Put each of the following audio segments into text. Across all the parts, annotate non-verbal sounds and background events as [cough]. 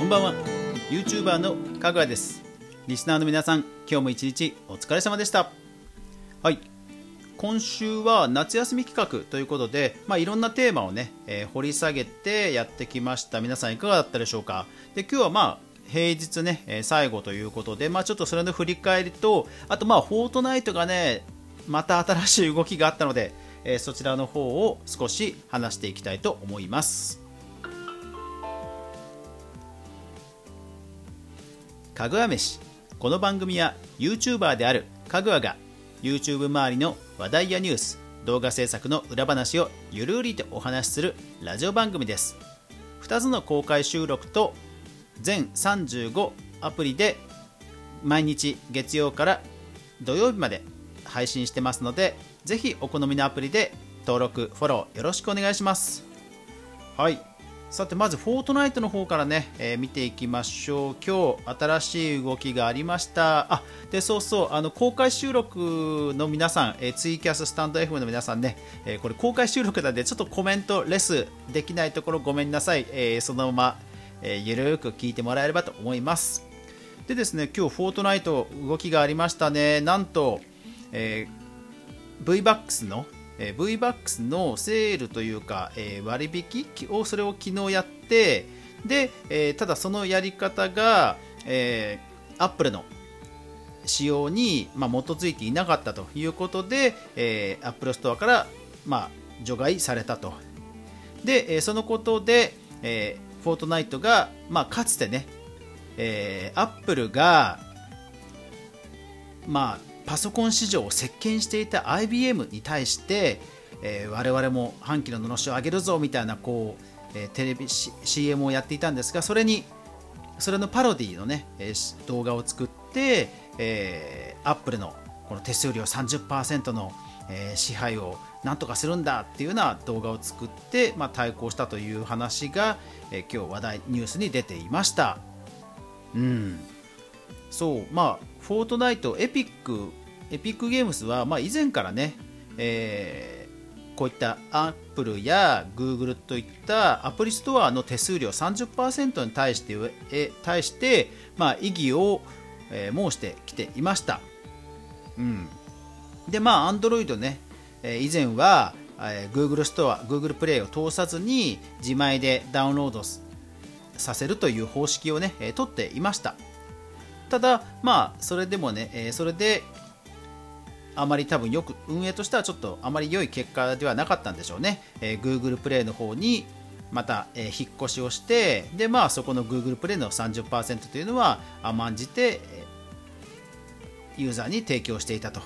こんばんは。YouTuber のかぐわです。リスナーの皆さん今日も一日お疲れ様でした。はい。今週は夏休み企画ということで、まあ、いろんなテーマをね、えー、掘り下げてやってきました。皆さんいかがだったでしょうか？で今日はまあ平日ね、えー、最後ということで、まあ、ちょっとそれの振り返りとあとまあフォートナイトがねまた新しい動きがあったので、えー、そちらの方を少し話していきたいと思います。かぐわ飯。この番組は YouTuber であるかぐわが YouTube 周りの話題やニュース動画制作の裏話をゆるりとお話しするラジオ番組です。2つの公開収録と全35アプリで毎日月曜から土曜日まで配信してますのでぜひお好みのアプリで登録フォローよろしくお願いします。はい。さてまずフォートナイトの方からね、えー、見ていきましょう。今日新しい動きがありました。あでそうそうあの公開収録の皆さん、えー、ツイキャススタンド F の皆さんね、えー、これ公開収録なんでちょっとコメントレスできないところごめんなさい、えそのまま、えゆるく聞いてもらえればと思います。でですね今日フォートナイト動きがありましたね。なんと、え VBAX のえー、VBAX のセールというか、えー、割引をそれを昨日やってで、えー、ただそのやり方が、えー、Apple の仕様に、まあ、基づいていなかったということで、えー、Apple Store から、まあ、除外されたと。で、えー、そのことで、えー、フォートナイトが、まあ、かつてね、えー、Apple がまあパソコン市場を席巻していた IBM に対して、えー、我々も半期ののろしを上げるぞみたいなこう、えー、テレビ、C、CM をやっていたんですがそれにそれのパロディのね、えー、動画を作って、えー、アップルのこの手数料30%の、えー、支配をなんとかするんだっていうような動画を作って、まあ、対抗したという話が、えー、今日話題ニュースに出ていました。うん。そう。まあフォートナイトエピックエピックゲームスは、まあ、以前からね、えー、こういったアップルやグーグルといったアプリストアの手数料30%に対してえ対して、まあ、異議を、えー、申してきていました。うん、で、まあ、Android ね、えー、以前は、えー、Google ストア、Google プレイを通さずに自前でダウンロードさせるという方式をね、えー、取っていました。ただ、まあ、それでもね、えー、それで、あまり多分よく運営としてはちょっとあまり良い結果ではなかったんでしょうね、えー、Google プレイの方にまた、えー、引っ越しをしてで、まあ、そこの Google プレイの30%というのは甘んじてユーザーに提供していたと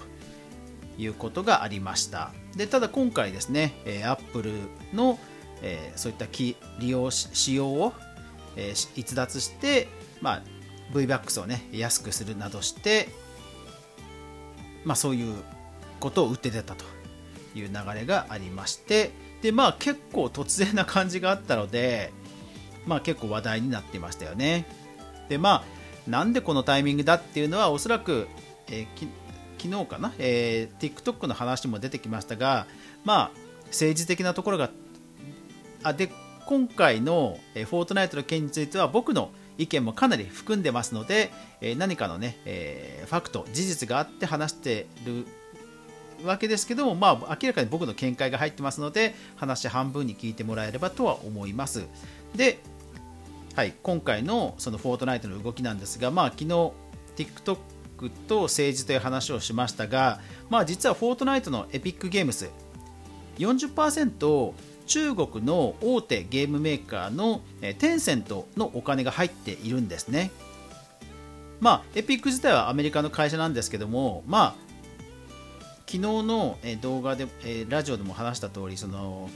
いうことがありました。でただ今回ですね、えー、Apple の、えー、そういった利用仕様を、えー、逸脱して、まあ、VBAX をね安くするなどしてまあ、そういうことを打って出たという流れがありましてで、まあ、結構突然な感じがあったので、まあ、結構話題になってましたよね。でまあ、なんでこのタイミングだっていうのはおそらく、えー、昨日かな、えー、TikTok の話も出てきましたが、まあ、政治的なところがあで今回の、えー、フォートナイトの件については僕の意見もかなり含んでますので、え何かのね、えファクト、事実があって話してるわけですけども、まあ、明らかに僕の見解が入ってますので、話半分に聞いてもらえればとは思います。で、はい、今回のそのフォートナイトの動きなんですが、まあ、昨日 TikTok と政治という話をしましたが、まあ、実はフォートナイトのエピックゲームス40%中国の大手ゲームメーカーのテンセントのお金が入っているんですね。まあ、エピック自体はアメリカの会社なんですけども、まあ、昨日の動画で、ラジオでも話した通り、その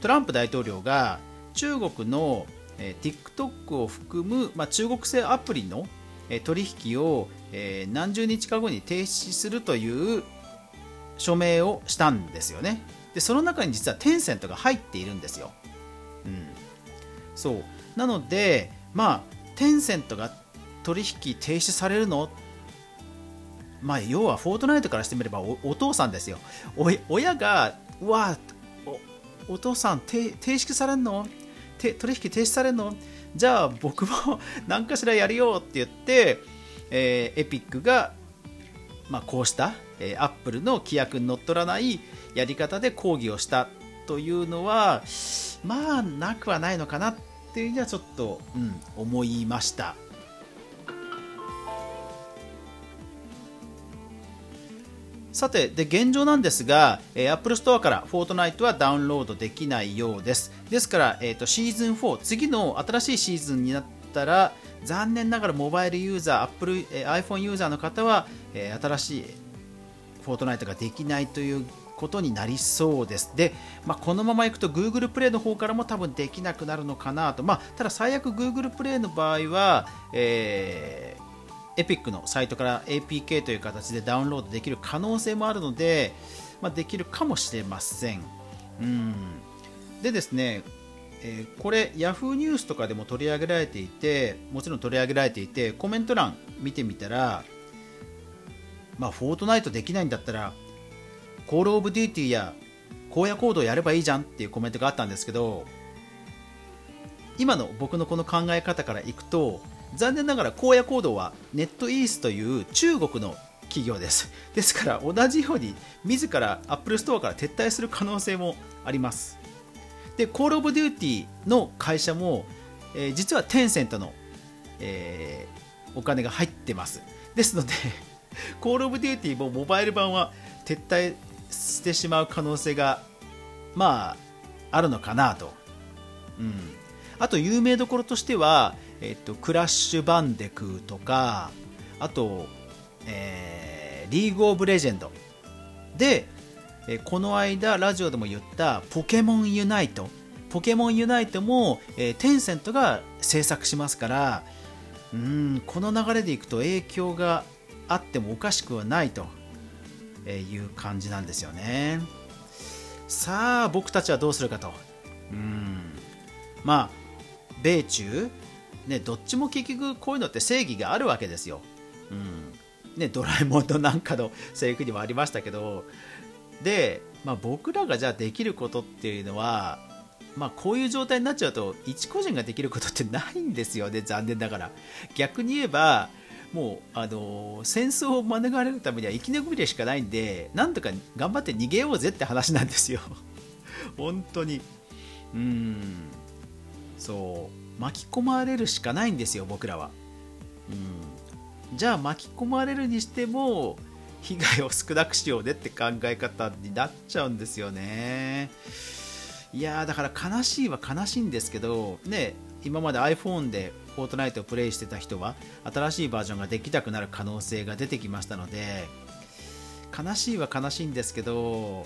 トランプ大統領が中国の TikTok を含む、まあ、中国製アプリの取引を何十日か後に停止するという署名をしたんですよね。でその中に実はテンセントが入っているんですよ。うん、そう。なのでまあテンセントが取引停止されるの？まあ要はフォートナイトからしてみればお父さんですよ。親がうわおお父さん停止されるの？取引停止されるの？じゃあ僕も [laughs] 何かしらやるよって言って、えー、エピックが、まあ、こうした、えー、アップルの規約にのっとらないやり方で抗議をしたというのはまあなくはないのかなっていうにはちょっと、うん、思いました。さて、で現状なんですが、えー、Apple Store からフォートナイトはダウンロードできないようです。ですから、えーと、シーズン4、次の新しいシーズンになったら、残念ながらモバイルユーザー、Apple、えー、iPhone ユーザーの方は、えー、新しいフォートナイトができないということになりそうです。で、まあ、このままいくと Google プレイの方からも多分できなくなるのかなと。まあ、ただ最悪 Google プレイの場合は、えーエピックのサイトから APK という形でダウンロードできる可能性もあるので、まあ、できるかもしれません。うんでですね、えー、これ Yahoo ニュースとかでも取り上げられていてもちろん取り上げられていてコメント欄見てみたらまあフォートナイトできないんだったらコールオブデューティーや荒野行動やればいいじゃんっていうコメントがあったんですけど今の僕のこの考え方からいくと残念ながら荒野行動はネットイースという中国の企業です。ですから同じように自ら Apple Store から撤退する可能性もあります。で Call of Duty の会社も、えー、実はテンセントの、えー、お金が入ってます。ですので Call of Duty もモバイル版は撤退してしまう可能性がまああるのかなと、うん、あと有名どころとしてはえっと、クラッシュバンデクとかあと、えー、リーグオブレジェンド。で、えこの間ラジオでも言ったポケモンユナイト。ポケモンユナイトも、えー、テンセントが制作しますからうんこの流れでいくと影響があってもおかしくはないと。いう感じなんですよね。さあ僕たちはどうするかと。うん。まあ米中ね、どっちも結局こういうのって正義があるわけですよ。うん。ね、ドラえもんのなんかのセリフにもありましたけど。で、まあ、僕らがじゃあできることっていうのは、まあ、こういう状態になっちゃうと一個人ができることってないんですよね残念ながら。逆に言えばもうあの戦争を免れるためには生き延びるしかないんでなんとか頑張って逃げようぜって話なんですよ。[laughs] 本当に。うん。そう。巻き込まれるしかないんですよ僕らは、うん、じゃあ巻き込まれるにしても被害を少なくしようねって考え方になっちゃうんですよね。いやだから悲しいは悲しいんですけどね今まで iPhone でフォートナイトをプレイしてた人は新しいバージョンができなくなる可能性が出てきましたので悲しいは悲しいんですけど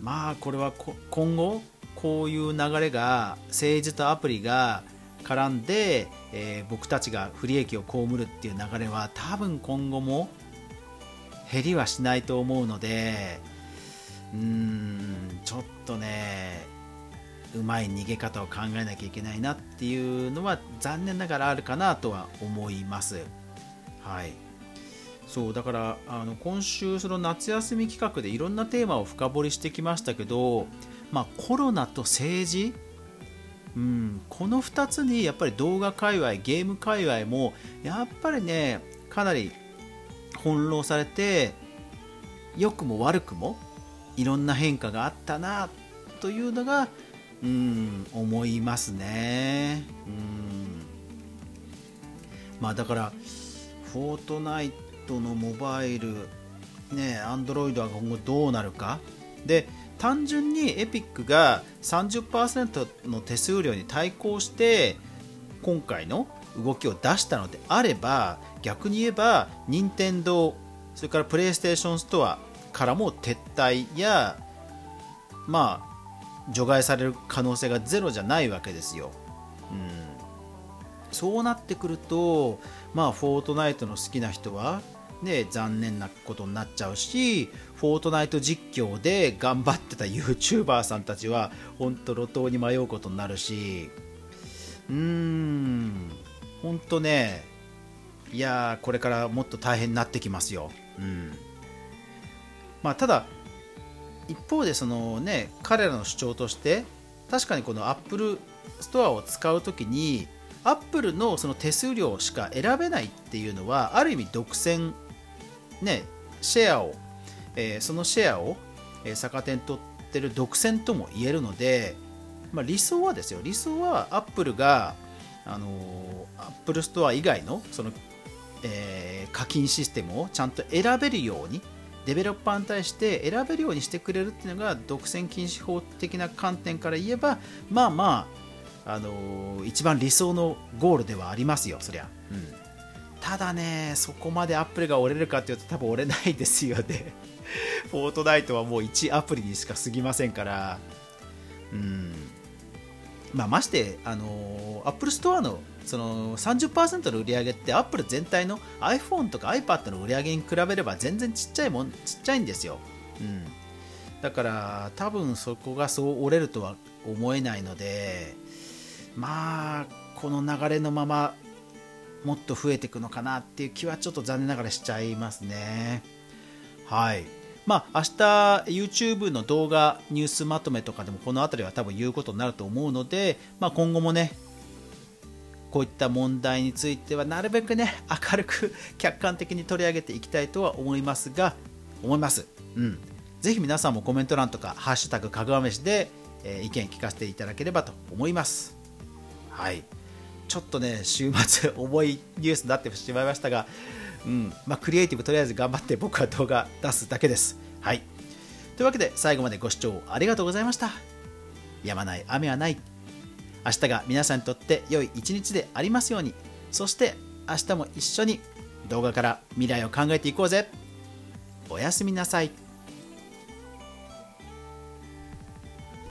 まあこれは今後こういう流れが政治とアプリが絡んで、えー、僕たちが不利益を被るっていう流れは多分今後も減りはしないと思うのでうーんちょっとねうまい逃げ方を考えなきゃいけないなっていうのは残念ながらあるかなとは思います。はいそうだからあの今週その夏休み企画でいろんなテーマを深掘りしてきましたけど、まあ、コロナと政治？うん、この2つにやっぱり動画界隈ゲーム界隈もやっぱりねかなり翻弄されて良くも悪くもいろんな変化があったなというのがうん思いますね。うん。まあだからフォートナイトのモバイルねアンドロイドは今後どうなるか。で単純にエピックが30%の手数料に対抗して今回の動きを出したのであれば逆に言えば任天堂それからプレイステーションストアからも撤退やまあ除外される可能性がゼロじゃないわけですよ。うん、そうなってくるとまあフォートナイトの好きな人はね、残念なことになっちゃうしフォートナイト実況で頑張ってた YouTuber さんたちは本当路頭に迷うことになるしうーん本当ねいやこれからもっと大変になってきますよ。うんまあ、ただ一方でそのね彼らの主張として確かにこの Apple ストアを使うときに Apple のその手数料しか選べないっていうのはある意味独占ねシェアを、えー、そのシェアを、えー、逆手に取ってる独占とも言えるので、まあ、理想はですよ。理想は Apple があの Apple ストア以外のその、えー、課金システムをちゃんと選べるようにデベロッパーに対して選べるようにしてくれるっていうのが独占禁止法的な観点から言えばまあまあ、あのー、一番理想のゴールではありますよそりゃ、うん、ただねそこまで Apple が折れるかっていうと多分折れないですよね。[laughs] フォートナイトはもう1アプリにしか過ぎませんから。うん。まあ、ましてあの Apple ストアのその30%の売り上げって Apple 全体の iPhone とか iPad の売り上げに比べれば全然ちっちゃいもんちっちゃいんですよ、うん、だから多分そこがそう折れるとは思えないのでまあこの流れのままもっと増えていくのかなっていう気はちょっと残念ながらしちゃいますね。はい。まあ明日 YouTube の動画ニュースまとめとかでもこの辺りは多分言うことになると思うので、まあ、今後もねこういった問題についてはなるべくね明るく客観的に取り上げていきたいとは思いますが思います。うん。ぜひ皆さんもコメント欄とかハッシュタグかぐわ飯で、えー、意見聞かせていただければと思います。はい。ちょっとね週末 [laughs] 重いニュースになってしまいましたがうん。まあ、クリエイティブとりあえず頑張って僕は動画出すだけです。はい。というわけで最後までご視聴ありがとうございました。やまない雨はない。明日が皆さんにとって良い一日でありますように。そして明日も一緒に動画から未来を考えていこうぜ。おやすみなさい。